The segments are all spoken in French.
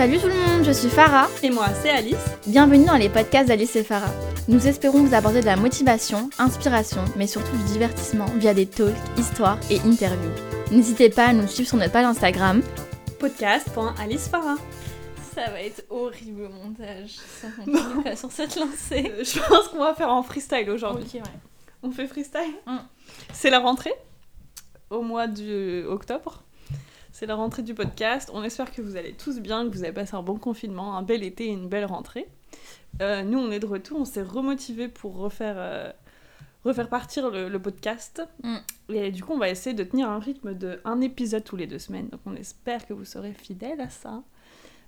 Salut tout le monde, je suis Farah. Et moi, c'est Alice. Bienvenue dans les podcasts d'Alice et Farah. Nous espérons vous apporter de la motivation, inspiration, mais surtout du divertissement via des talks, histoires et interviews. N'hésitez pas à nous suivre sur notre page Instagram podcast.alicefarah. Ça va être horrible au montage. Ça, on pas sur cette lancée. Je pense qu'on va faire en freestyle aujourd'hui. Ok, ouais. On fait freestyle? Mm. C'est la rentrée? Au mois d'octobre. C'est la rentrée du podcast. On espère que vous allez tous bien, que vous avez passé un bon confinement, un bel été et une belle rentrée. Euh, nous, on est de retour. On s'est remotivé pour refaire, euh, refaire partir le, le podcast. Mm. Et du coup, on va essayer de tenir un rythme de un épisode tous les deux semaines. Donc, on espère que vous serez fidèles à ça.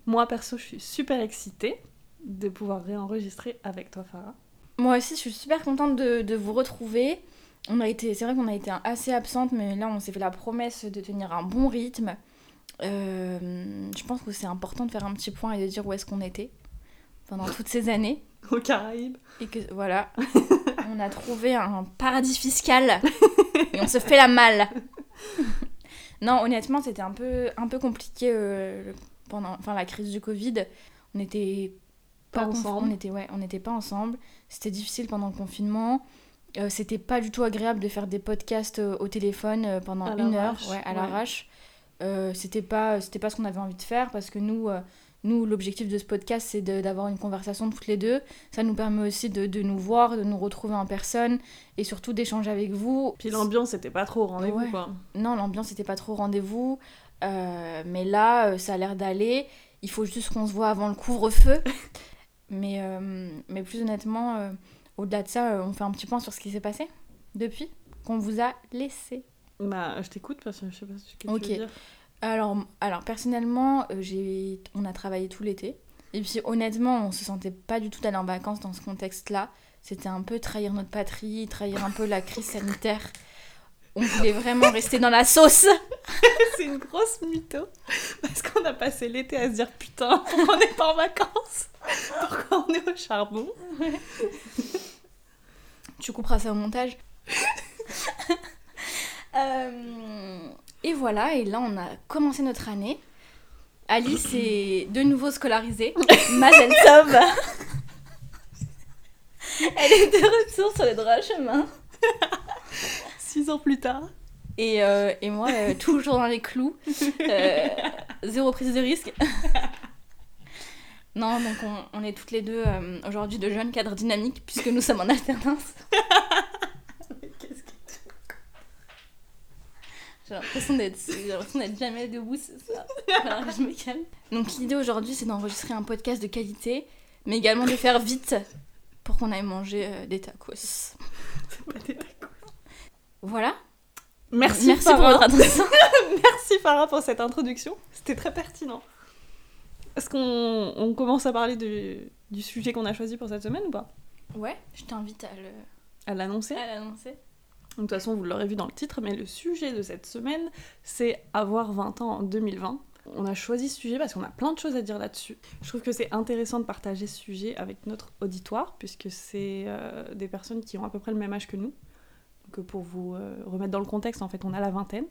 Moi, perso, je suis super excitée de pouvoir réenregistrer avec toi, Farah. Moi aussi, je suis super contente de, de vous retrouver. On a été, c'est vrai qu'on a été assez absente, mais là, on s'est fait la promesse de tenir un bon rythme. Euh, je pense que c'est important de faire un petit point et de dire où est-ce qu'on était pendant toutes ces années. Aux Caraïbes. Et que voilà, on a trouvé un paradis fiscal et on se fait la malle. non, honnêtement, c'était un peu, un peu compliqué euh, pendant enfin, la crise du Covid. On était Pas conf- ensemble. On était, ouais, on n'était pas ensemble. C'était difficile pendant le confinement. Euh, c'était pas du tout agréable de faire des podcasts euh, au téléphone euh, pendant À une heure, ouais, à ouais. l'arrache. Euh, c'était pas, c'était pas ce qu'on avait envie de faire parce que nous, euh, nous l'objectif de ce podcast, c'est d'avoir une conversation toutes les deux. Ça nous permet aussi de, de nous voir, de nous retrouver en personne et surtout d'échanger avec vous. Puis l'ambiance était pas trop au rendez-vous, Ouais. quoi. Non, l'ambiance n'était pas trop au rendez-vous. Euh, mais là, ça a l'air d'aller. Il faut juste qu'on se voit avant le couvre-feu. mais, mais plus honnêtement, au-delà de ça, euh, on fait un petit point sur ce qui s'est passé depuis qu'on vous a laissé. Bah, je t'écoute parce que je sais pas ce que tu veux dire. Alors, alors personnellement, euh, j'ai, on a travaillé tout l'été. Et puis honnêtement, on se sentait pas du tout aller en vacances dans ce contexte-là. C'était un peu trahir notre patrie, trahir un peu la crise sanitaire. On voulait vraiment rester dans la sauce. C'est une grosse mytho. Parce qu'on a passé l'été à se dire putain, pourquoi on n'est pas en vacances? Pourquoi on est au charbon? Tu couperas ça au montage. Euh, et voilà, et là on a commencé notre année. Alice est de nouveau scolarisée. Mazel tov. Elle est de retour sur le droit chemin. Six ans plus tard. Et, euh, et moi, euh, toujours dans les clous. Euh, zéro prise de risque. non, donc on, on est toutes les deux aujourd'hui de jeunes cadres dynamiques puisque nous sommes en alternance. Qu'est-ce que- J'ai l'impression d'être j'ai l'impression d'être jamais debout ce soir. Alors je me calme. Donc l'idée aujourd'hui c'est d'enregistrer un podcast de qualité, mais également de faire vite pour qu'on aille manger des tacos. C'est pas des tacos. Voilà. Merci, Merci pour votre attention. Merci Farah pour cette introduction. C'était très pertinent. Est-ce qu'on on commence à parler du, du sujet qu'on a choisi pour cette semaine ou pas? Ouais, je t'invite à le À l'annoncer à l'annoncer. De toute façon, vous l'aurez vu dans le titre, mais le sujet de cette semaine, c'est avoir 20 ans en 2020. On a choisi ce sujet parce qu'on a plein de choses à dire là-dessus. Je trouve que c'est intéressant de partager ce sujet avec notre auditoire, puisque c'est euh, des personnes qui ont à peu près le même âge que nous. Euh, pour vous euh, remettre dans le contexte, en fait, on a la vingtaine.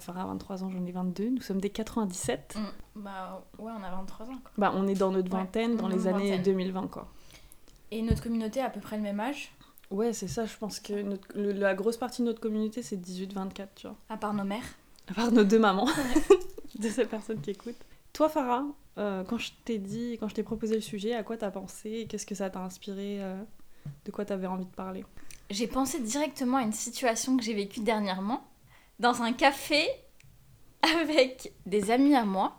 Farah a 23 ans, j'en ai 22. Nous sommes des 97. Bah ouais, on a 23 ans quoi. Bah, on est dans notre Ouais, vingtaine, dans les années vingtaine. 2020, quoi. Et notre communauté a à peu près le même âge, Ouais, c'est ça, je pense que notre- le- la grosse partie de notre communauté, c'est 18-24, tu vois. à part nos mères. À part nos deux mamans, de ces personnes qui écoutent. Toi, Farah, euh, quand je t'ai dit, quand je t'ai proposé le sujet, à quoi t'as pensé? Qu'est-ce que ça t'a inspiré? Euh, De quoi t'avais envie de parler? J'ai pensé directement à une situation que j'ai vécue dernièrement dans un café avec des amis à moi.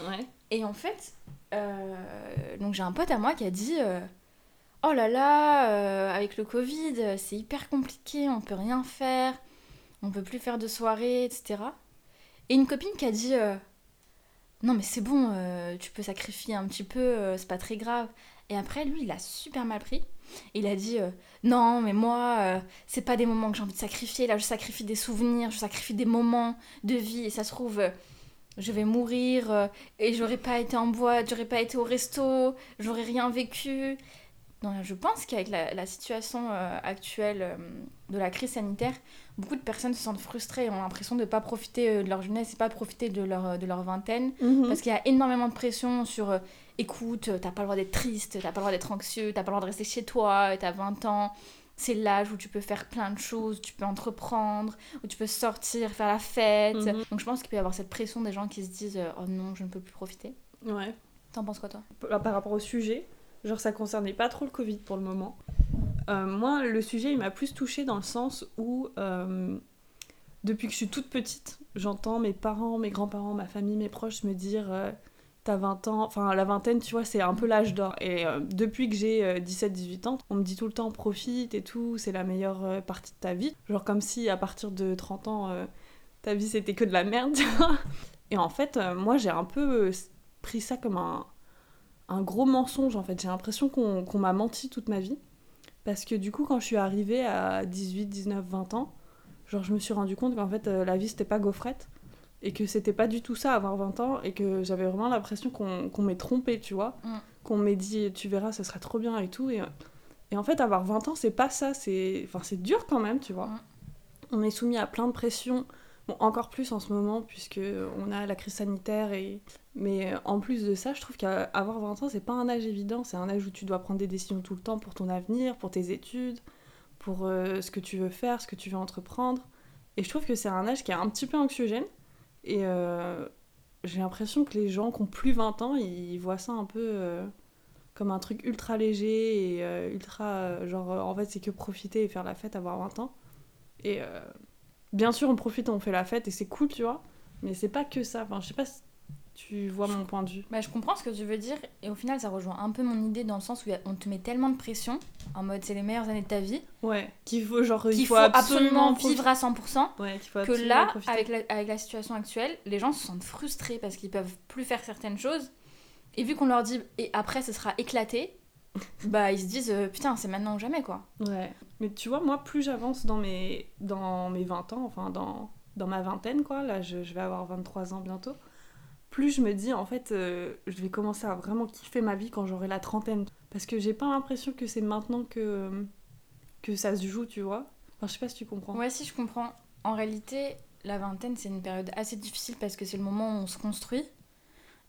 Ouais. Et en fait, euh, donc j'ai un pote à moi qui a dit euh, Oh là là, euh, avec le Covid, c'est hyper compliqué, on peut rien faire, on peut plus faire de soirée, etc. Et une copine qui a dit Non, mais c'est bon, tu peux sacrifier un petit peu, c'est pas très grave. Et après, lui, il a super mal pris. Il a dit euh, Non, mais moi, euh, c'est pas des moments que j'ai envie de sacrifier, là, je sacrifie des souvenirs, je sacrifie des moments de vie, et ça se trouve. euh, je vais mourir euh, et j'aurais pas été en boîte, j'aurais pas été au resto, j'aurais rien vécu. Non, je pense qu'avec la, la situation actuelle de la crise sanitaire, beaucoup de personnes se sentent frustrées et ont l'impression de ne pas profiter de leur jeunesse et pas profiter de leur, de leur vingtaine. Mhm. Parce qu'il y a énormément de pression sur écoute, euh, t'as pas le droit d'être triste, t'as pas le droit d'être anxieux, t'as pas le droit de rester chez toi, t'as 20 ans. C'est l'âge où tu peux faire plein de choses, tu peux entreprendre, où tu peux sortir, faire la fête. Mhm. Donc je pense qu'il peut y avoir cette pression des gens qui se disent euh, oh non, je ne peux plus profiter. Ouais. T'en penses quoi toi? Par par rapport au sujet, genre ça concernait pas trop le Covid pour le moment. Euh, moi, le sujet, il m'a plus touchée dans le sens où, euh, depuis que je suis toute petite, j'entends mes parents, mes grands-parents, ma famille, mes proches me dire euh, T'as 20 ans, enfin la vingtaine, tu vois, c'est un peu l'âge d'or. Et euh, depuis que j'ai euh, 17-18 ans, on me dit tout le temps profite et tout, c'est la meilleure euh, partie de ta vie. Genre comme si à partir de 30 ans, euh, ta vie c'était que de la merde. Et en fait, moi j'ai un peu pris ça comme un, un gros mensonge en fait. J'ai l'impression qu'on m'a menti toute ma vie. Parce que du coup, quand je suis arrivée à 18, 19, 20 ans, genre je me suis rendu compte qu'en fait la vie c'était pas gaufrette. Et que c'était pas du tout ça avoir 20 ans. Et que j'avais vraiment l'impression qu'on m'ait trompé, tu vois. Mm. Qu'on m'ait dit tu verras, ce sera trop bien et tout. Et, et en fait, avoir 20 ans, c'est pas ça. C'est enfin, c'est dur quand même, tu vois. Mm. On est soumis à plein de pressions. Bon, encore plus en ce moment, puisque on a la crise sanitaire. Et... Mais en plus de ça, je trouve qu'avoir 20 ans, c'est pas un âge évident. C'est un âge où tu dois prendre des décisions tout le temps pour ton avenir, pour tes études, pour euh, ce que tu veux faire, ce que tu veux entreprendre. Et je trouve que c'est un âge qui est un petit peu anxiogène. Et euh, j'ai l'impression que les gens qui ont plus 20 ans, ils voient ça un peu euh, comme un truc ultra léger et euh, ultra. genre, en fait, c'est que profiter et faire la fête, avoir 20 ans. Et bien sûr, on profite, on fait la fête et c'est cool, tu vois. Mais c'est pas que ça. Enfin, je sais pas si tu vois mon point de vue. Bah, je comprends ce que tu veux dire et au final ça rejoint un peu mon idée dans le sens où on te met tellement de pression en mode c'est les meilleures années de ta vie Ouais, qu'il faut, genre, il qu'il faut, faut absolument vivre à 100% Ouais, faut que là avec la, avec la situation actuelle les gens se sentent frustrés parce qu'ils peuvent plus faire certaines choses et vu qu'on leur dit et après ce sera éclaté bah ils se disent euh, putain c'est maintenant ou jamais quoi Ouais. Mais tu vois, moi, plus j'avance dans mes, dans mes 20 ans, enfin dans, dans ma vingtaine, quoi, là je, je vais avoir 23 ans bientôt, plus je me dis, en fait, euh, je vais commencer à vraiment kiffer ma vie quand j'aurai la trentaine. Parce que j'ai pas l'impression que c'est maintenant que, que ça se joue, tu vois. Enfin, je sais pas si tu comprends. ouais si je comprends en réalité la vingtaine c'est une période assez difficile parce que c'est le moment où on se construit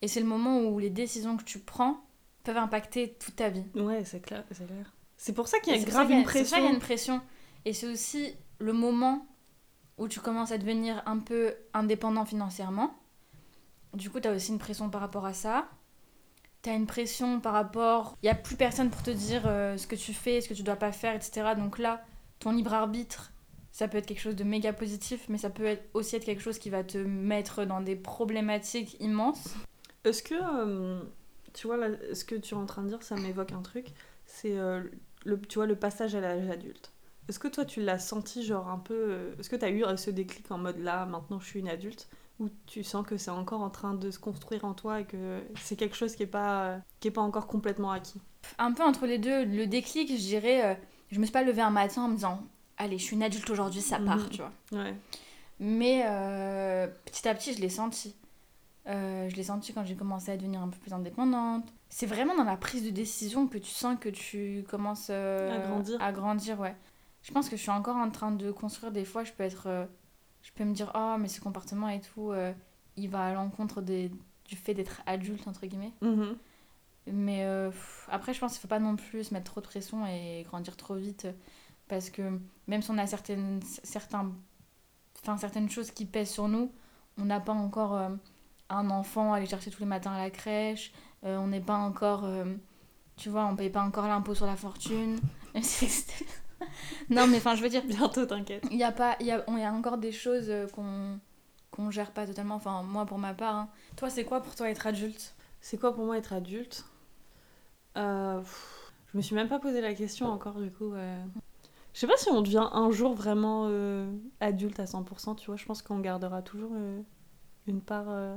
et c'est le moment où les décisions que tu prends peuvent impacter toute ta vie Ouais, c'est clair, c'est clair. C'est pour ça qu'il y Et a c'est grave y a- une C'est ça, il y a pression. une pression. Et c'est aussi le moment où tu commences à devenir un peu indépendant financièrement. Du coup, tu as aussi une pression par rapport à ça. Tu as une pression par rapport... Il n'y a plus personne pour te dire euh, ce que tu fais, ce que tu dois pas faire, etc. Donc là, ton libre arbitre, ça peut être quelque chose de méga positif, mais ça peut être aussi être quelque chose qui va te mettre dans des problématiques immenses. Est-ce que, euh, tu vois, là, ce que tu es en train de dire, ça m'évoque un truc, c'est, euh, le, le passage à l'âge adulte. Est-ce que toi, tu l'as senti, genre, un peu... Est-ce que tu as eu ce déclic en mode, là, maintenant, je suis une adulte? Ou tu sens que c'est encore en train de se construire en toi et que c'est quelque chose qui est pas, qui est pas encore complètement acquis un peu entre les deux, le déclic, je dirais, euh, je me suis pas levée un matin en me disant, allez, je suis une adulte aujourd'hui, ça part, Mhm. tu vois. Ouais. Mais euh, petit à petit, je l'ai senti. Euh, je l'ai senti quand j'ai commencé à devenir un peu plus indépendante. C'est vraiment dans la prise de décision que tu sens que tu commences euh, À grandir. À grandir, ouais. Je pense que je suis encore en train de construire. Des fois, je peux être, je peux me dire, oh, mais ce comportement et tout, euh, il va à l'encontre des- du fait d'être adulte entre guillemets. Mhm. Mais euh, pff, après, je pense qu'il faut pas non plus se mettre trop de pression et grandir trop vite. Parce que même si on a certaines, certains, enfin, certaines choses qui pèsent sur nous, on n'a pas encore euh, un enfant à aller chercher tous les matins à la crèche. euh, on n'est pas encore. tu vois, on paye pas encore l'impôt sur la fortune. Même si c'était- non, mais enfin, je veux dire, Bientôt, t'inquiète. il y a pas il y a, on- il y a encore des choses euh, qu'on qu'on gère pas totalement enfin moi pour ma part hein. toi c'est quoi pour toi être adulte? C'est quoi pour moi être adulte? Euh, pff, Je me suis même pas posé la question encore, du coup. euh. Je sais pas si on devient un jour vraiment euh, adulte à 100%, tu vois. Je pense qu'on gardera toujours euh, une part, euh,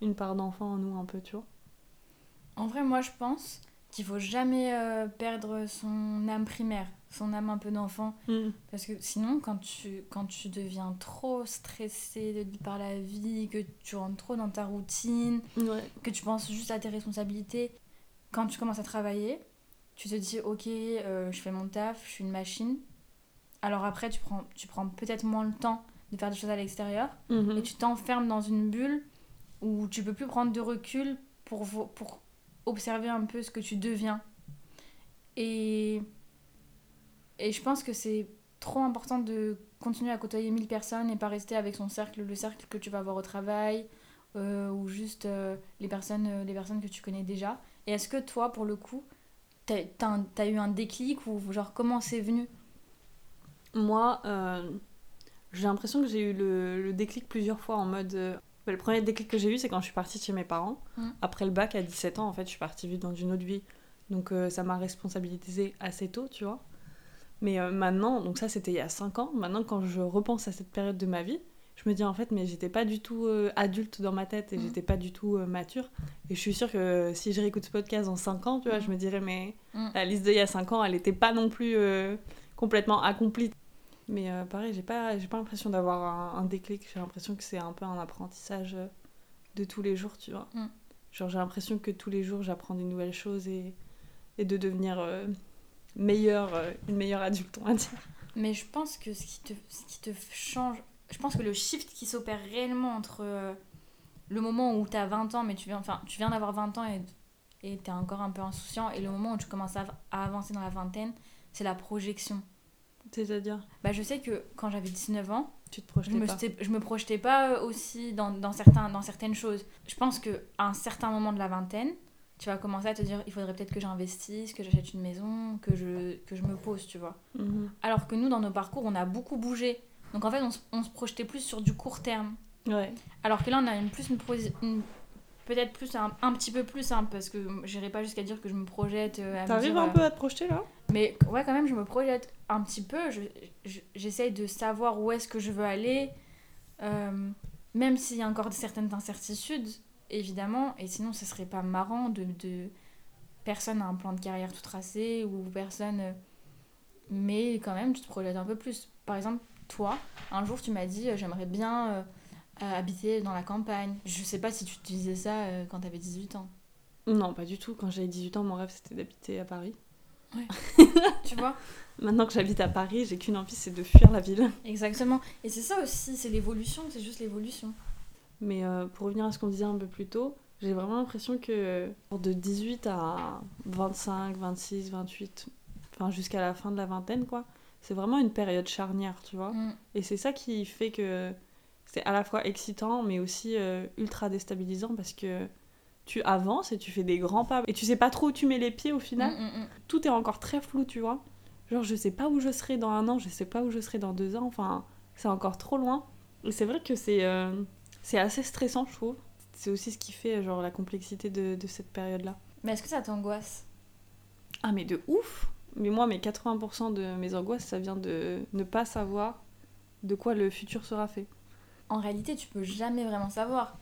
une part d'enfant en nous, un peu, tu vois. En vrai, moi, je pense qu'il faut jamais euh, perdre son âme primaire, son âme un peu d'enfant. Parce que sinon, quand tu, quand tu deviens trop stressé par la vie, que tu rentres trop dans ta routine, Ouais. que tu penses juste à tes responsabilités, quand tu commences à travailler, tu te dis, ok, euh, je fais mon taf, je suis une machine. Alors après, tu prends, tu prends peut-être moins le temps de faire des choses à l'extérieur Mhm. et tu t'enfermes dans une bulle où tu peux plus prendre de recul pour, pour observer un peu ce que tu deviens. Et, et je pense que c'est trop important de continuer à côtoyer 1000 personnes et pas rester avec son cercle, le cercle que tu vas voir au travail euh, ou juste euh, les, personnes, euh, les personnes que tu connais déjà. Et est-ce que toi, pour le coup, t'as t'as eu un déclic ou genre comment c'est venu? Moi, j'ai l'impression que j'ai eu le, le déclic plusieurs fois en mode. Ouais, le premier déclic que j'ai eu, c'est quand je suis partie chez mes parents. Mm. Après le bac, à 17 ans, en fait, je suis partie vivre dans une autre vie. Donc euh, ça m'a responsabilisée assez tôt, tu vois. Mais euh, maintenant, donc ça c'était il y a 5 ans, maintenant quand je repense à cette période de ma vie, je me dis en fait, mais j'étais pas du tout euh, adulte dans ma tête et Mm. j'étais pas du tout mature. Et je suis sûre que si je réécoute ce podcast dans 5 ans, tu vois, Mm. je me dirais, mais la liste d'il y a 5 ans, elle était pas non plus complètement accomplie. Mais euh, pareil, j'ai pas, j'ai pas l'impression d'avoir un, un déclic, j'ai l'impression que c'est un peu un apprentissage euh, de tous les jours, tu vois. Mm. Genre j'ai l'impression que tous les jours j'apprends des nouvelles choses et, et de devenir euh, meilleure, euh, une meilleure adulte, on va dire. Mais je pense que ce qui te, ce qui te change, je pense que le shift qui s'opère réellement entre le moment où tu as 20 ans, mais tu viens, enfin, tu viens d'avoir 20 ans et et tu es encore un peu insouciant, et le moment où tu commences à, à avancer dans la vingtaine, c'est la projection. C'est-à-dire, Bah, je sais que quand j'avais 19 ans, tu te je me, pas. je me projetais pas euh, aussi dans, dans, certains, dans certaines choses. Je pense qu'à un certain moment de la vingtaine, tu vas commencer à te dire il faudrait peut-être que j'investisse, que j'achète une maison, que je, que je me pose, tu vois. Mhm. Alors que nous, dans nos parcours, on a beaucoup bougé. Donc en fait, on, se- on se projetait plus sur du court terme. Ouais. Alors que là, on a une plus une, peut-être plus un, un petit peu plus hein, parce que j'irai pas jusqu'à dire que je me projette euh, à T'arrives un euh, peu à te projeter là? Mais ouais quand même je me projette un petit peu. Je, je- j'essaye de savoir où est-ce que je veux aller euh, même s'il y a encore certaines incertitudes évidemment. Et sinon ce serait pas marrant de, de personne a un plan de carrière tout tracé ou personne mais quand même tu te projettes un peu plus. Par exemple toi un jour tu m'as dit euh, j'aimerais bien euh, habiter dans la campagne. Je sais pas si tu disais ça quand t'avais 18 ans. Non, pas du tout. Quand j'avais 18 ans, mon rêve c'était d'habiter à Paris. tu vois Maintenant que j'habite à Paris, j'ai qu'une envie, c'est de fuir la ville. exactement et c'est ça aussi c'est l'évolution c'est juste l'évolution Mais euh, pour revenir à ce qu'on disait un peu plus tôt, j'ai vraiment l'impression que de 18 à 25, 26, 28, enfin jusqu'à la fin de la vingtaine, quoi, c'est vraiment une période charnière, tu vois. Mm. Et c'est ça qui fait que c'est à la fois excitant, mais aussi euh, ultra déstabilisant parce que tu avances et tu fais des grands pas et tu sais pas trop où tu mets les pieds au final. Mm, mm, mm. Tout est encore très flou, tu vois. Genre, je sais pas où je serai dans un an, je sais pas où je serai dans deux ans, enfin, c'est encore trop loin. Et c'est vrai que c'est euh, c'est assez stressant, je trouve. C'est aussi ce qui fait genre la complexité de, de cette période-là. Mais est-ce que ça t'angoisse? Ah, mais de ouf Mais moi, mes 80% de mes angoisses, ça vient de ne pas savoir de quoi le futur sera fait. En réalité, tu peux jamais vraiment savoir.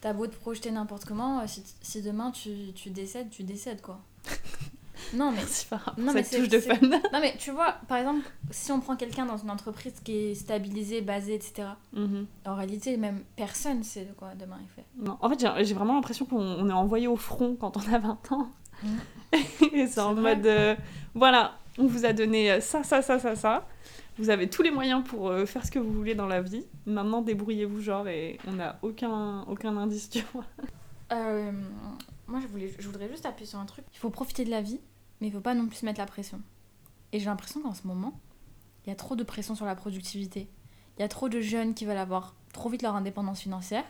T'as beau te projeter n'importe comment, euh, si, si demain tu, tu décèdes, tu décèdes quoi. non mais, Farah pour Non, mais cette c'est- touche de c'est- fun. non mais tu vois, par exemple, si on prend quelqu'un dans une entreprise qui est stabilisée, basée, etc. Mhm. En réalité, même personne sait de quoi demain il fait. Non, En fait, j'ai vraiment l'impression qu'on on est envoyé au front quand on a 20 ans. Mhm. Et c'est en C'est vrai. mode, euh, voilà, on vous a donné euh, ça, ça, ça, ça, ça. Vous avez tous les moyens pour euh, faire ce que vous voulez dans la vie. Maintenant, débrouillez-vous, genre, et on n'a aucun, aucun indice, tu vois. Euh, moi, je, voulais, je voudrais juste appuyer sur un truc. Il faut profiter de la vie, mais il faut pas non plus mettre la pression. Et j'ai l'impression qu'en ce moment, il y a trop de pression sur la productivité. Il y a trop de jeunes qui veulent avoir trop vite leur indépendance financière.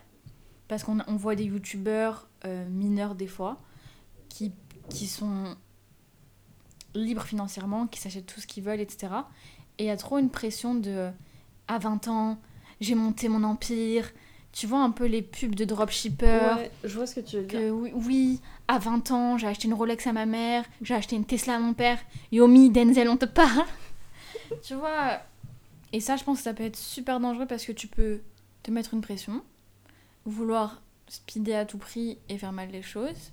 Parce qu'on on voit des youtubeurs euh, mineurs des fois qui, qui sont libres financièrement, qui s'achètent tout ce qu'ils veulent, etc. Et il y a trop une pression de à 20 ans, j'ai monté mon empire. Tu vois un peu les pubs de dropshippers Ouais, je vois ce que tu veux dire. que oui, oui, à 20 ans, j'ai acheté une Rolex à ma mère, j'ai acheté une Tesla à mon père. Yomi, Denzel, on te parle. tu vois Et ça, je pense que ça peut être super dangereux parce que tu peux te mettre une pression, vouloir speeder à tout prix et faire mal les choses.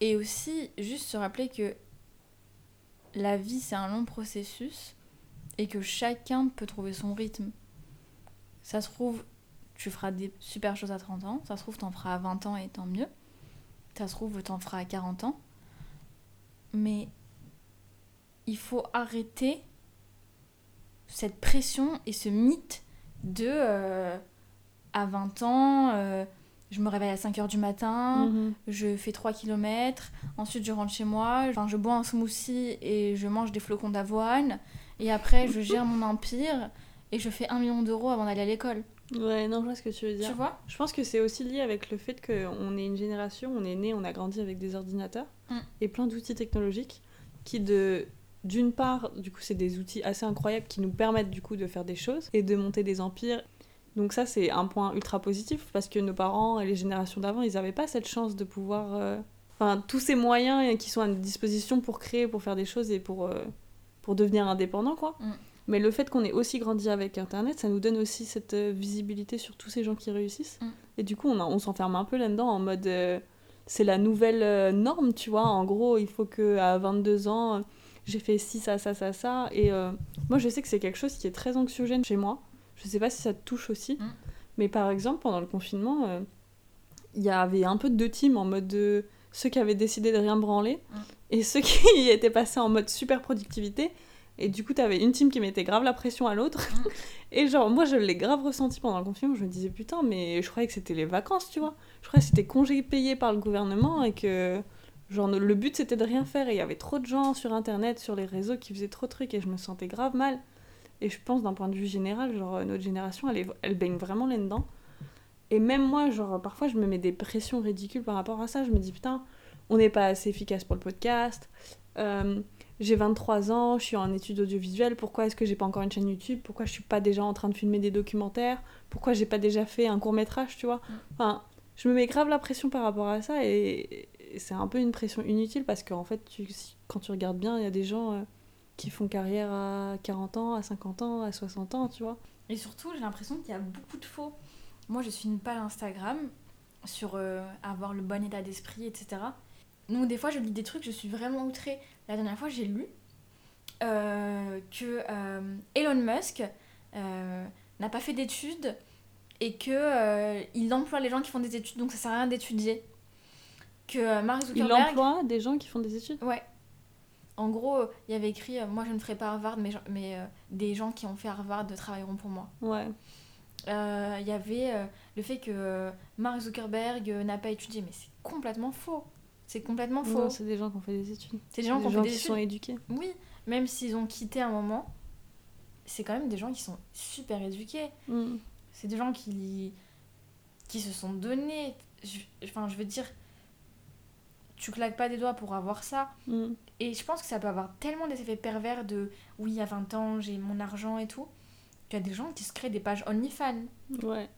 Et aussi, juste se rappeler que la vie, c'est un long processus et que chacun peut trouver son rythme. Ça se trouve, tu feras des super choses à 30 ans, ça se trouve, t'en feras à 20 ans et tant mieux. Ça se trouve, t'en feras à 40 ans. mais il faut arrêter cette pression et ce mythe de euh, à 20 ans, euh, je me réveille à 5h du matin, Mhm. je fais 3 km, ensuite je rentre chez moi, je bois un smoothie et je mange des flocons d'avoine, et après je gère mon empire et je fais un million d'euros avant d'aller à l'école. Ouais, non, je vois ce que tu veux dire. Tu vois? Je pense que c'est aussi lié avec le fait qu'on est une génération, on est né, on a grandi avec des ordinateurs Mm. et plein d'outils technologiques qui, de d'une part, du coup, c'est des outils assez incroyables qui nous permettent du coup de faire des choses et de monter des empires. Donc ça, c'est un point ultra positif parce que nos parents et les générations d'avant, ils n'avaient pas cette chance de pouvoir... euh, Enfin, tous ces moyens qui sont à notre disposition pour créer, pour faire des choses et pour, euh, pour devenir indépendant, quoi. Mm. Mais le fait qu'on ait aussi grandi avec Internet, ça nous donne aussi cette euh, visibilité sur tous ces gens qui réussissent. Mm. Et du coup, on, on s'enferme un peu là-dedans en mode... euh, c'est la nouvelle euh, norme, tu vois. En gros, il faut que à 22 ans, j'ai fait ci, ça, ça, ça, ça. Et euh, moi, je sais que c'est quelque chose qui est très anxiogène chez moi. Je sais pas si ça te touche aussi. Mm. Mais par exemple, pendant le confinement, il y avait un peu deux teams en mode de ceux qui avaient décidé de rien branler Mm. et ceux qui étaient passés en mode super productivité. Et du coup, t'avais une team qui mettait grave la pression à l'autre. Mm. Et genre, moi, je l'ai grave ressenti pendant le confinement. Je me disais, putain, mais je croyais que c'était les vacances, tu vois. Je croyais que c'était congé payé par le gouvernement et que, genre, le but c'était de rien faire. Et il y avait trop de gens sur internet, sur les réseaux qui faisaient trop de trucs et je me sentais grave mal. Et je pense, d'un point de vue général, genre, notre génération, elle, est- elle baigne vraiment là-dedans. Et même moi, genre, parfois, je me mets des pressions ridicules par rapport à ça. Je me dis, putain, on n'est pas assez efficace pour le podcast. Euh, j'ai 23 ans, je suis en études audiovisuelles, pourquoi est-ce que j'ai pas encore une chaîne YouTube? Pourquoi je suis pas déjà en train de filmer des documentaires? Pourquoi j'ai pas déjà fait un court métrage, tu vois? Enfin, je me mets grave la pression par rapport à ça et, c'est un peu une pression inutile parce qu'en fait, tu, si- quand tu regardes bien, il y a des gens euh, qui font carrière à 40 ans, à 50 ans, à 60 ans, tu vois? Et surtout, j'ai l'impression qu'il y a beaucoup de faux. Moi, je suis une page Instagram sur euh, avoir le bon état d'esprit, etc. Donc, des fois, je lis des trucs, je suis vraiment outrée. La dernière fois, j'ai lu euh, que euh, Elon Musk n'a pas fait d'études et que il emploie les gens qui font des études, donc ça sert à rien d'étudier. Que Mark Il Zuckerberg... emploie des gens qui font des études? Ouais. En gros, il y avait écrit Moi, je ne ferai pas Harvard, mais, mais euh, des gens qui ont fait Harvard travailleront pour moi. Ouais. Euh, Il y avait euh, le fait que euh, Mark Zuckerberg euh, n'a pas étudié, mais c'est complètement faux. C'est complètement faux. C'est des gens qui ont fait des études. C'est des gens qui ont fait des qui études. sont éduqués. Oui, même s'ils ont quitté un moment, c'est quand même des gens qui sont super éduqués. Mm. C'est des gens qui, qui se sont donnés. Je- Enfin, je veux dire, tu claques pas des doigts pour avoir ça. Mm. Et je pense que ça peut avoir tellement des effets pervers de oui, à 20 ans, j'ai mon argent et tout, qu'il y a des gens qui se créent des pages OnlyFans. Ouais.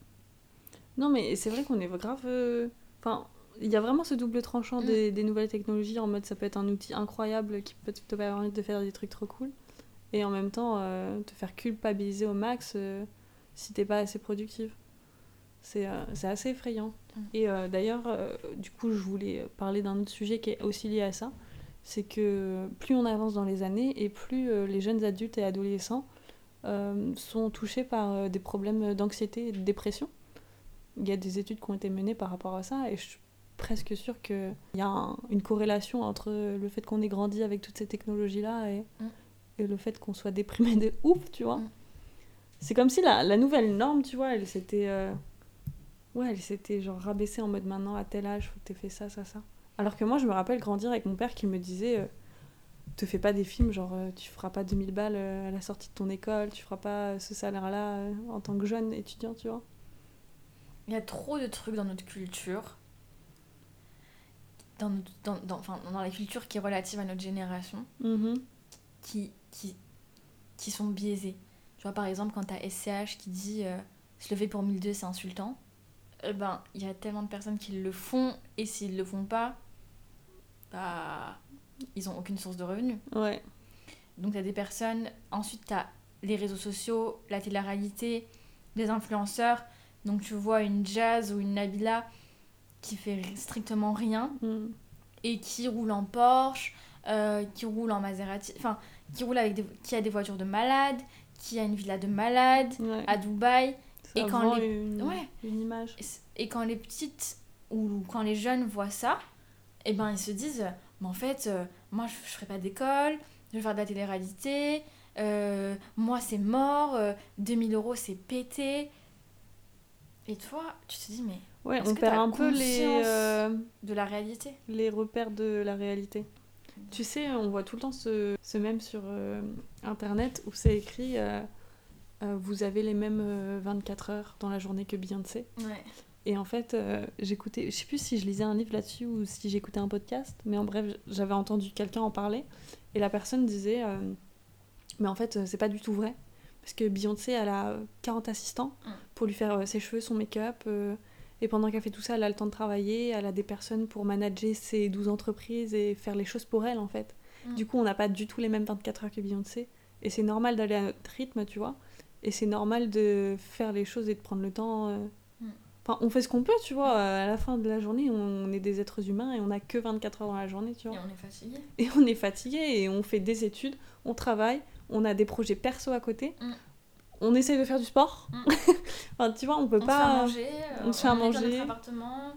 Non, mais c'est vrai qu'on est grave. euh, Enfin, il y a vraiment ce double tranchant Mm. des, des nouvelles technologies en mode ça peut être un outil incroyable qui peut te permettre de faire des trucs trop cool. Et en même temps, euh, te faire culpabiliser au max euh, si t'es pas assez productive. C'est assez effrayant. Mm. Et d'ailleurs, du coup, je voulais parler d'un autre sujet qui est aussi lié à ça. C'est que plus on avance dans les années et plus les jeunes adultes et adolescents sont touchés par euh, des problèmes d'anxiété et de dépression. Il y a des études qui ont été menées par rapport à ça et je suis presque sûre qu'il y a un- une corrélation entre le fait qu'on ait grandi avec toutes ces technologies-là et, Mm. et le fait qu'on soit déprimé de ouf, tu vois. Mm. C'est comme si la, la nouvelle norme, tu vois, elle s'était... euh, Ouais, elle s'était genre rabaissée en mode maintenant à tel âge, faut que t'aies fait ça, ça, ça. Alors que moi, je me rappelle grandir avec mon père qui me disait... euh, te fais pas des films genre euh, tu feras pas 2000 balles euh, à la sortie de ton école, tu feras pas euh, ce salaire-là en tant que jeune étudiant, tu vois. Il y a trop de trucs dans notre culture, dans, notre- dans, dans- enfin, dans la culture qui est relative à notre génération, qui, qui, qui sont biaisés. Tu vois, par exemple, quand t'as SCH qui dit euh, se lever pour 1002, c'est insultant, eh ben, il y a tellement de personnes qui le font, et s'ils le font pas, bah, ils ont aucune source de revenus. Ouais. Donc, t'as des personnes. Ensuite, t'as les réseaux sociaux, la télé-réalité, les influenceurs. Donc, tu vois une Jazz ou une Nabila qui fait strictement rien Mm. et qui roule en Porsche, euh, qui roule en Maserati, enfin, qui roule avec des, qui a des voitures de malade, qui a une villa de malade Ouais. à Dubaï. Ça et quand les- une, Ouais. une image. Et Et quand les petites ou quand les jeunes voient ça, eh ben ils se disent mais en fait, euh, moi, je, je ferai pas d'école, je vais faire de la télé-réalité, euh, moi, c'est mort, euh, 2000 euros, c'est pété. Et toi, tu te dis, mais Ouais, on que perd un peu les, euh, de la réalité? les repères de la réalité. Tu sais, on voit tout le temps ce, ce même sur internet où c'est écrit Vous avez les mêmes euh, 24 heures dans la journée que Beyoncé. Ouais. Et en fait, euh, j'écoutais, je sais plus si je lisais un livre là-dessus ou si j'écoutais un podcast, mais en bref, j'avais entendu quelqu'un en parler et la personne disait euh, Mais en fait, euh, c'est pas du tout vrai. Parce que Beyoncé, elle a 40 assistants Mm. pour lui faire ses cheveux, son make-up. euh, et pendant qu'elle fait tout ça, elle a le temps de travailler, elle a des personnes pour manager ses 12 entreprises et faire les choses pour elle en fait. Mm. Du coup, on n'a pas du tout les mêmes 24 heures que Beyoncé. Et c'est normal d'aller à notre rythme, tu vois. Et c'est normal de faire les choses et de prendre le temps. Euh. Enfin, on fait ce qu'on peut, tu vois. À la fin de la journée, on est des êtres humains et on n'a que 24 heures dans la journée, tu Et vois. on est fatigué. Et on est fatigué et on fait des études, on travaille, on a des projets perso à côté. Mm. On essaye de faire du sport. Mm. enfin, tu vois, on peut On pas. se fait à manger, euh, on se fait à est dans manger. notre appartement.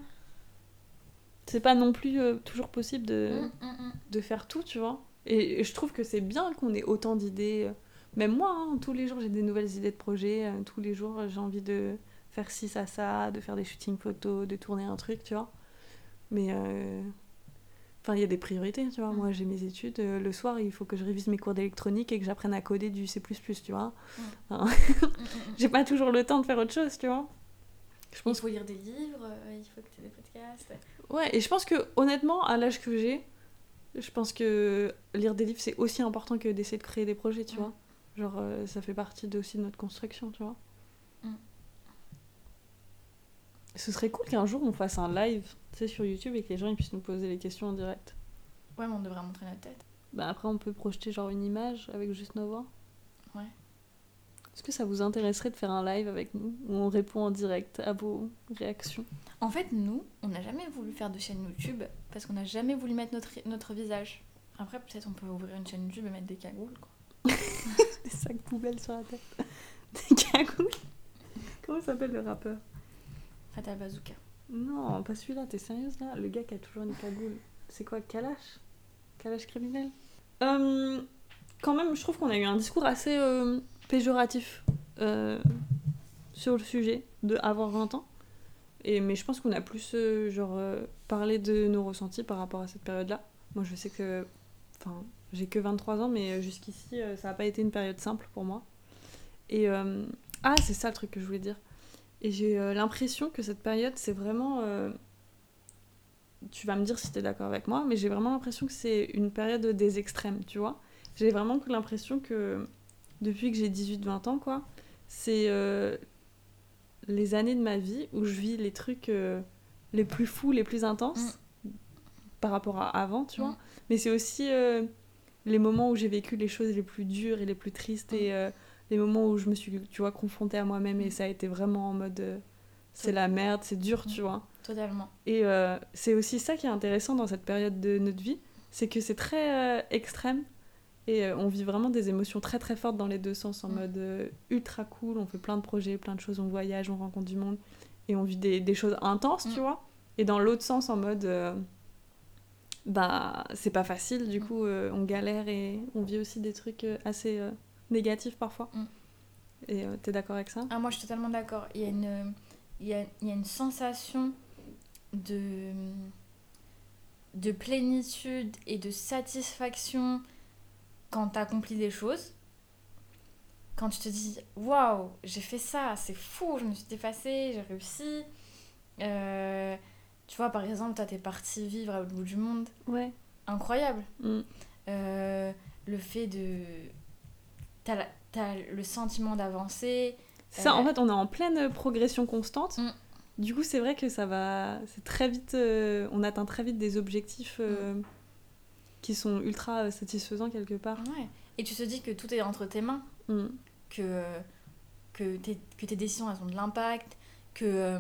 C'est pas non plus euh, toujours possible de. Mm, mm, de faire tout, tu vois. Et, et je trouve que c'est bien qu'on ait autant d'idées. euh, Même moi, hein, tous les jours, j'ai des nouvelles idées de projets. euh, tous les jours, j'ai envie de faire ci, ça, ça, de faire des shootings photos, de tourner un truc, tu vois. Mais. euh, Enfin, il y a des priorités, tu vois. Mm. Moi, j'ai mes études. euh, le soir, il faut que je révise mes cours d'électronique et que j'apprenne à coder du C, tu vois. Mm. J'ai pas toujours le temps de faire autre chose, tu vois. Je Il pense faut lire des livres, euh, il faut que tu aies des podcasts. Ouais, et je pense que honnêtement, à l'âge que j'ai, je pense que lire des livres c'est aussi important que d'essayer de créer des projets, tu Mm. vois. Genre, ça fait partie de- aussi de notre construction, tu vois. Ce serait cool qu'un jour on fasse un live, tu sais, sur YouTube et que les gens ils puissent nous poser les questions en direct. Ouais, mais on devrait montrer notre tête. Bah après, on peut projeter genre une image avec juste nos voix. Ouais. Est-ce que ça vous intéresserait de faire un live avec nous où on répond en direct à vos réactions? En fait, nous, on n'a jamais voulu faire de chaîne YouTube parce qu'on n'a jamais voulu mettre notre, notre visage. Après, peut-être on peut ouvrir une chaîne YouTube et mettre des cagoules, quoi. Des sacs poubelles sur la tête. Des cagoules. Comment s'appelle le rappeur? Fatal Bazooka. Non, pas celui-là, t'es sérieuse là? Le gars qui a toujours une cagoule. C'est quoi, Kalash? Kalash criminel? Euh, Quand même, je trouve qu'on a eu un discours assez euh, péjoratif euh, sur le sujet de avoir 20 ans. Et, mais je pense qu'on a plus genre, parlé de nos ressentis par rapport à cette période-là. Moi, je sais que. J'ai que 23 ans, mais jusqu'ici, ça n'a pas été une période simple pour moi. Et. ah, c'est ça le truc que je voulais dire. Et j'ai euh, l'impression que cette période, c'est vraiment. euh, Tu vas me dire si tu es d'accord avec moi, mais j'ai vraiment l'impression que c'est une période des extrêmes, tu vois. J'ai vraiment l'impression que depuis que j'ai 18-20 ans, quoi, c'est euh, les années de ma vie où je vis les trucs euh, les plus fous, les plus intenses par rapport à avant, tu vois. Mm. Mais c'est aussi euh, les moments où j'ai vécu les choses les plus dures et les plus tristes et les moments où je me suis, tu vois, confrontée à moi-même et ça a été vraiment en mode euh, c'est la merde, c'est dur, tu vois. Totalement. Et euh, c'est aussi ça qui est intéressant dans cette période de notre vie, c'est que c'est très euh, extrême et on vit vraiment des émotions très très fortes dans les deux sens, en Mm. mode ultra cool, on fait plein de projets, plein de choses, on voyage, on rencontre du monde et on vit des, des choses intenses, tu Mm. vois. Et dans l'autre sens, en mode bah c'est pas facile, du Mm. coup on galère et on vit aussi des trucs assez négatifs parfois. Mm. Et euh, t'es d'accord avec ça? Ah, moi, je suis totalement d'accord. Il y a une, il y a, il y a une sensation de, de plénitude et de satisfaction quand tu accomplis des choses. Quand tu te dis, waouh, j'ai fait ça, c'est fou, je me suis dépassée, j'ai réussi. Euh, tu vois, par exemple, toi, t'es parti vivre à l'autre bout du monde. Ouais. Incroyable. Mm. Euh, le fait de. T'as le sentiment d'avancer. Ça, Euh, en fait, on est en pleine progression constante. Mm. Du coup, c'est vrai que ça va. C'est très vite. euh, on atteint très vite des objectifs euh, Mm. qui sont ultra euh, satisfaisants quelque part. Ouais. Et tu te dis que tout est entre tes mains, Mm. que, que, tes, que tes décisions elles ont de l'impact, que,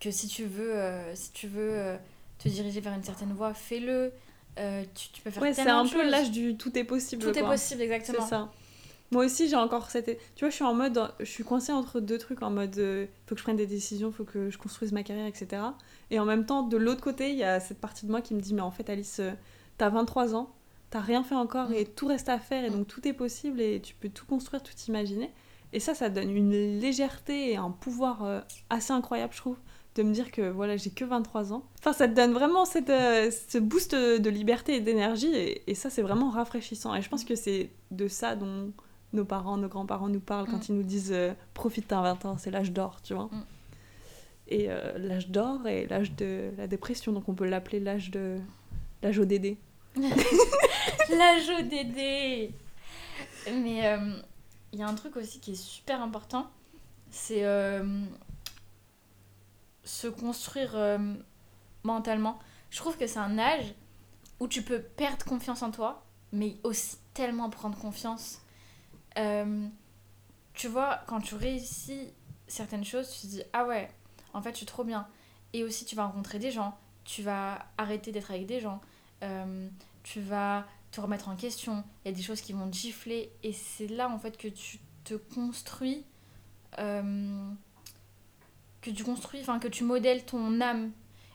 que si tu veux, si tu veux te diriger vers une certaine voie, fais-le. Euh, tu, tu peux faire Ouais, c'est un peu l'âge du tout est possible. Tout est possible, C'est exactement. ça. Moi aussi, j'ai encore cette. Tu vois, je suis en mode. Je suis coincée entre deux trucs en mode. euh, faut que je prenne des décisions, faut que je construise ma carrière, etc. Et en même temps, de l'autre côté, il y a cette partie de moi qui me dit Mais en fait, Alice, euh, t'as 23 ans, t'as rien fait encore Mm. et tout reste à faire et donc tout est possible et tu peux tout construire, tout imaginer. Et ça, ça donne une légèreté et un pouvoir euh, assez incroyable, je trouve, de me dire que voilà, j'ai que 23 ans. Enfin, ça te donne vraiment cette, euh, ce boost de liberté et d'énergie et, et ça, c'est vraiment rafraîchissant. Et je pense que c'est de ça dont nos parents, nos grands-parents nous parlent quand Mm. ils nous disent euh, profite, t'as 20 ans, c'est l'âge d'or, tu vois. Mm. Et euh, l'âge d'or est l'âge de la dépression, donc on peut l'appeler l'âge de l'âge ODD. L'âge ODD Mais il y a un truc aussi qui est super important, c'est se construire euh, mentalement. Je trouve que c'est un âge où tu peux perdre confiance en toi, mais aussi tellement prendre confiance. Euh, tu vois, quand tu réussis certaines choses, tu te dis Ah ouais, en fait, je suis trop bien. Et aussi, tu vas rencontrer des gens, tu vas arrêter d'être avec des gens, euh, tu vas te remettre en question. Il y a des choses qui vont te gifler, et c'est là en fait que tu te construis, que tu construis, enfin que tu modèles ton âme.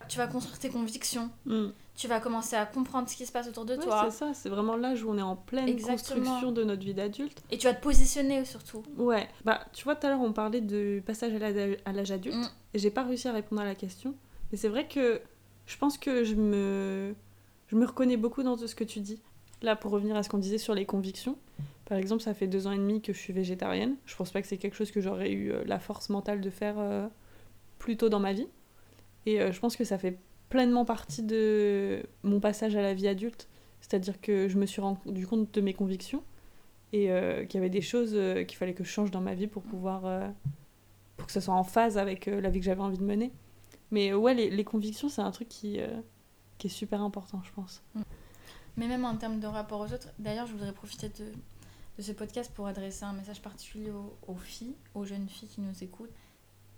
Tu vas construire tes convictions. Mm. Tu vas commencer à comprendre ce qui se passe autour de Ouais, toi. c'est ça, c'est vraiment l'âge où on est en pleine Exactement. construction de notre vie d'adulte. Et tu vas te positionner surtout. Ouais, bah tu vois, tout à l'heure on parlait de passage à l'âge à l'âge adulte, Mm. et j'ai pas réussi à répondre à la question. Mais c'est vrai que je pense que je me, je me reconnais beaucoup dans tout ce que tu dis. Là, pour revenir à ce qu'on disait sur les convictions, par exemple, ça fait deux ans et demi que je suis végétarienne. Je pense pas que c'est quelque chose que j'aurais eu euh, la force mentale de faire euh, plus tôt dans ma vie. Et euh, je pense que ça fait pleinement partie de mon passage à la vie adulte. C'est-à-dire que je me suis rendu compte de mes convictions et euh, qu'il y avait des choses euh, qu'il fallait que je change dans ma vie pour pouvoir pour que ça soit en phase avec la vie que j'avais envie de mener mais ouais les, convictions c'est un truc qui qui est super important je pense Mais même en termes de rapport aux autres, d'ailleurs, je voudrais profiter de, ce podcast pour adresser un message particulier aux filles, aux jeunes filles qui nous écoutent.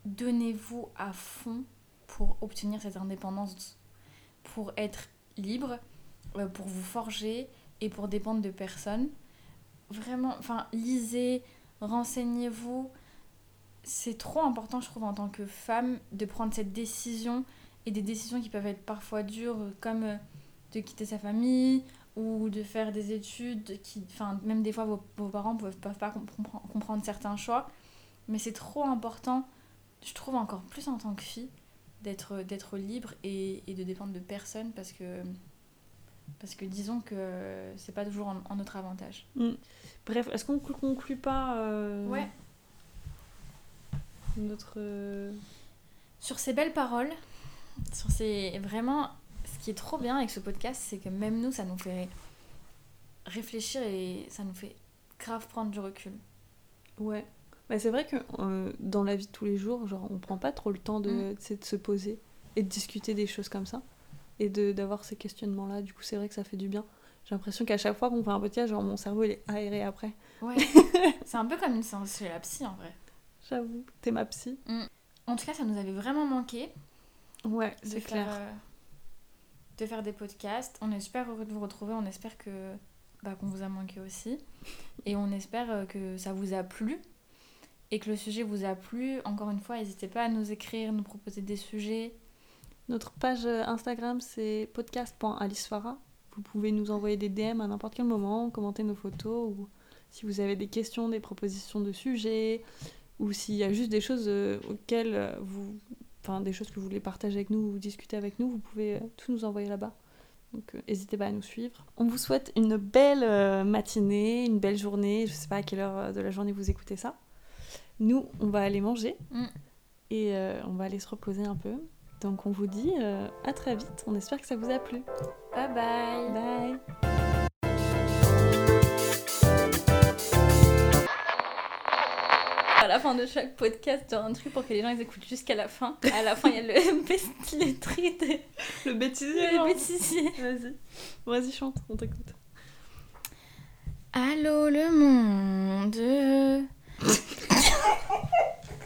Donnez-vous à fond pour obtenir cette indépendance, pour être libre, euh, pour vous forger et pour dépendre de personne. Vraiment, enfin, lisez, renseignez-vous. C'est trop important, je trouve, en tant que femme, de prendre cette décision et des décisions qui peuvent être parfois dures, comme euh, de quitter sa famille ou de faire des études qui enfin même des fois vos, vos parents ne peuvent, peuvent pas compre- comprendre certains choix mais c'est trop important je trouve encore plus en tant que fille d'être d'être libre et, et de dépendre de personne parce que parce que disons que c'est pas toujours en, en notre avantage. Bref est-ce qu'on conclut pas euh, ouais. notre euh, sur ces belles paroles sur ces vraiment ce qui est trop bien avec ce podcast c'est que même nous ça nous fait réfléchir et ça nous fait grave prendre du recul. Ouais bah, c'est vrai que euh, dans la vie de tous les jours genre on prend pas trop le temps de, Mm. sais, de se poser et de discuter des choses comme ça et d'avoir ces questionnements là du coup c'est vrai que ça fait du bien. J'ai l'impression qu'à chaque fois qu'on fait un podcast genre mon cerveau il est aéré après. Ouais. C'est un peu comme une séance chez la psy en vrai. J'avoue t'es ma psy. En tout cas, ça nous avait vraiment manqué ouais c'est clair. euh, de faire des podcasts. On est super heureux de vous retrouver. On espère que bah, qu'on vous a manqué aussi. Et on espère euh, que ça vous a plu et que le sujet vous a plu. Encore une fois, n'hésitez pas à nous écrire, nous proposer des sujets. Notre page euh, Instagram, c'est podcast.alicefara. Vous pouvez nous envoyer des DM à n'importe quel moment, commenter nos photos, ou si vous avez des questions, des propositions de sujets, ou s'il y a juste des choses euh, auxquelles euh, vous. Enfin, des choses que vous voulez partager avec nous ou discuter avec nous, vous pouvez tout nous envoyer là-bas. Donc, n'hésitez pas à nous suivre. On vous souhaite une belle matinée, une belle journée. Je sais pas à quelle heure de la journée vous écoutez ça. Nous, on va aller manger Mm. et euh, on va aller se reposer un peu. Donc on vous dit euh, à très vite. On espère que ça vous a plu. Bye bye Bye. À la fin de chaque podcast, genre un truc pour que les gens ils écoutent jusqu'à la fin. À la fin, il y a le best lettré de Le bêtisier. le bêtisier. Vas-y. Vas-y, chante, on t'écoute. Allô le monde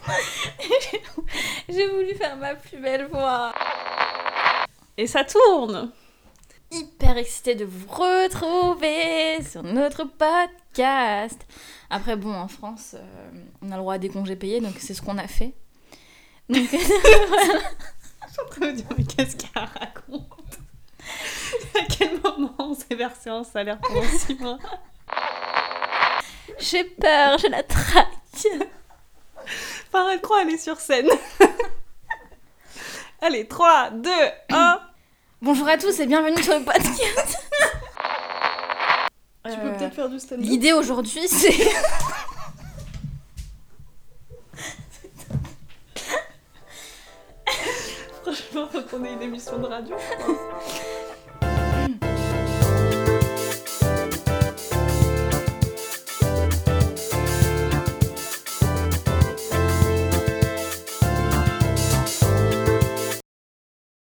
J'ai voulu faire ma plus belle voix. Et ça tourne Hyper excitée de vous retrouver sur notre podcast. Après, bon, en France, euh, on a le droit à des congés payés, donc c'est ce qu'on a fait. Donc, Je suis en train de me dire, mais qu'est-ce qu'elle raconte À quel moment on s'est versé en salaire pendant 6 mois? J'ai peur, j'ai la traque. Enfin, elle croit aller sur scène. Allez, 3, 2, 1. Bonjour à tous et bienvenue sur le podcast. Tu peux Euh, peut-être faire du stand-up L'idée aujourd'hui, c'est. Franchement, faut qu'on ait une émission de radio, je pense.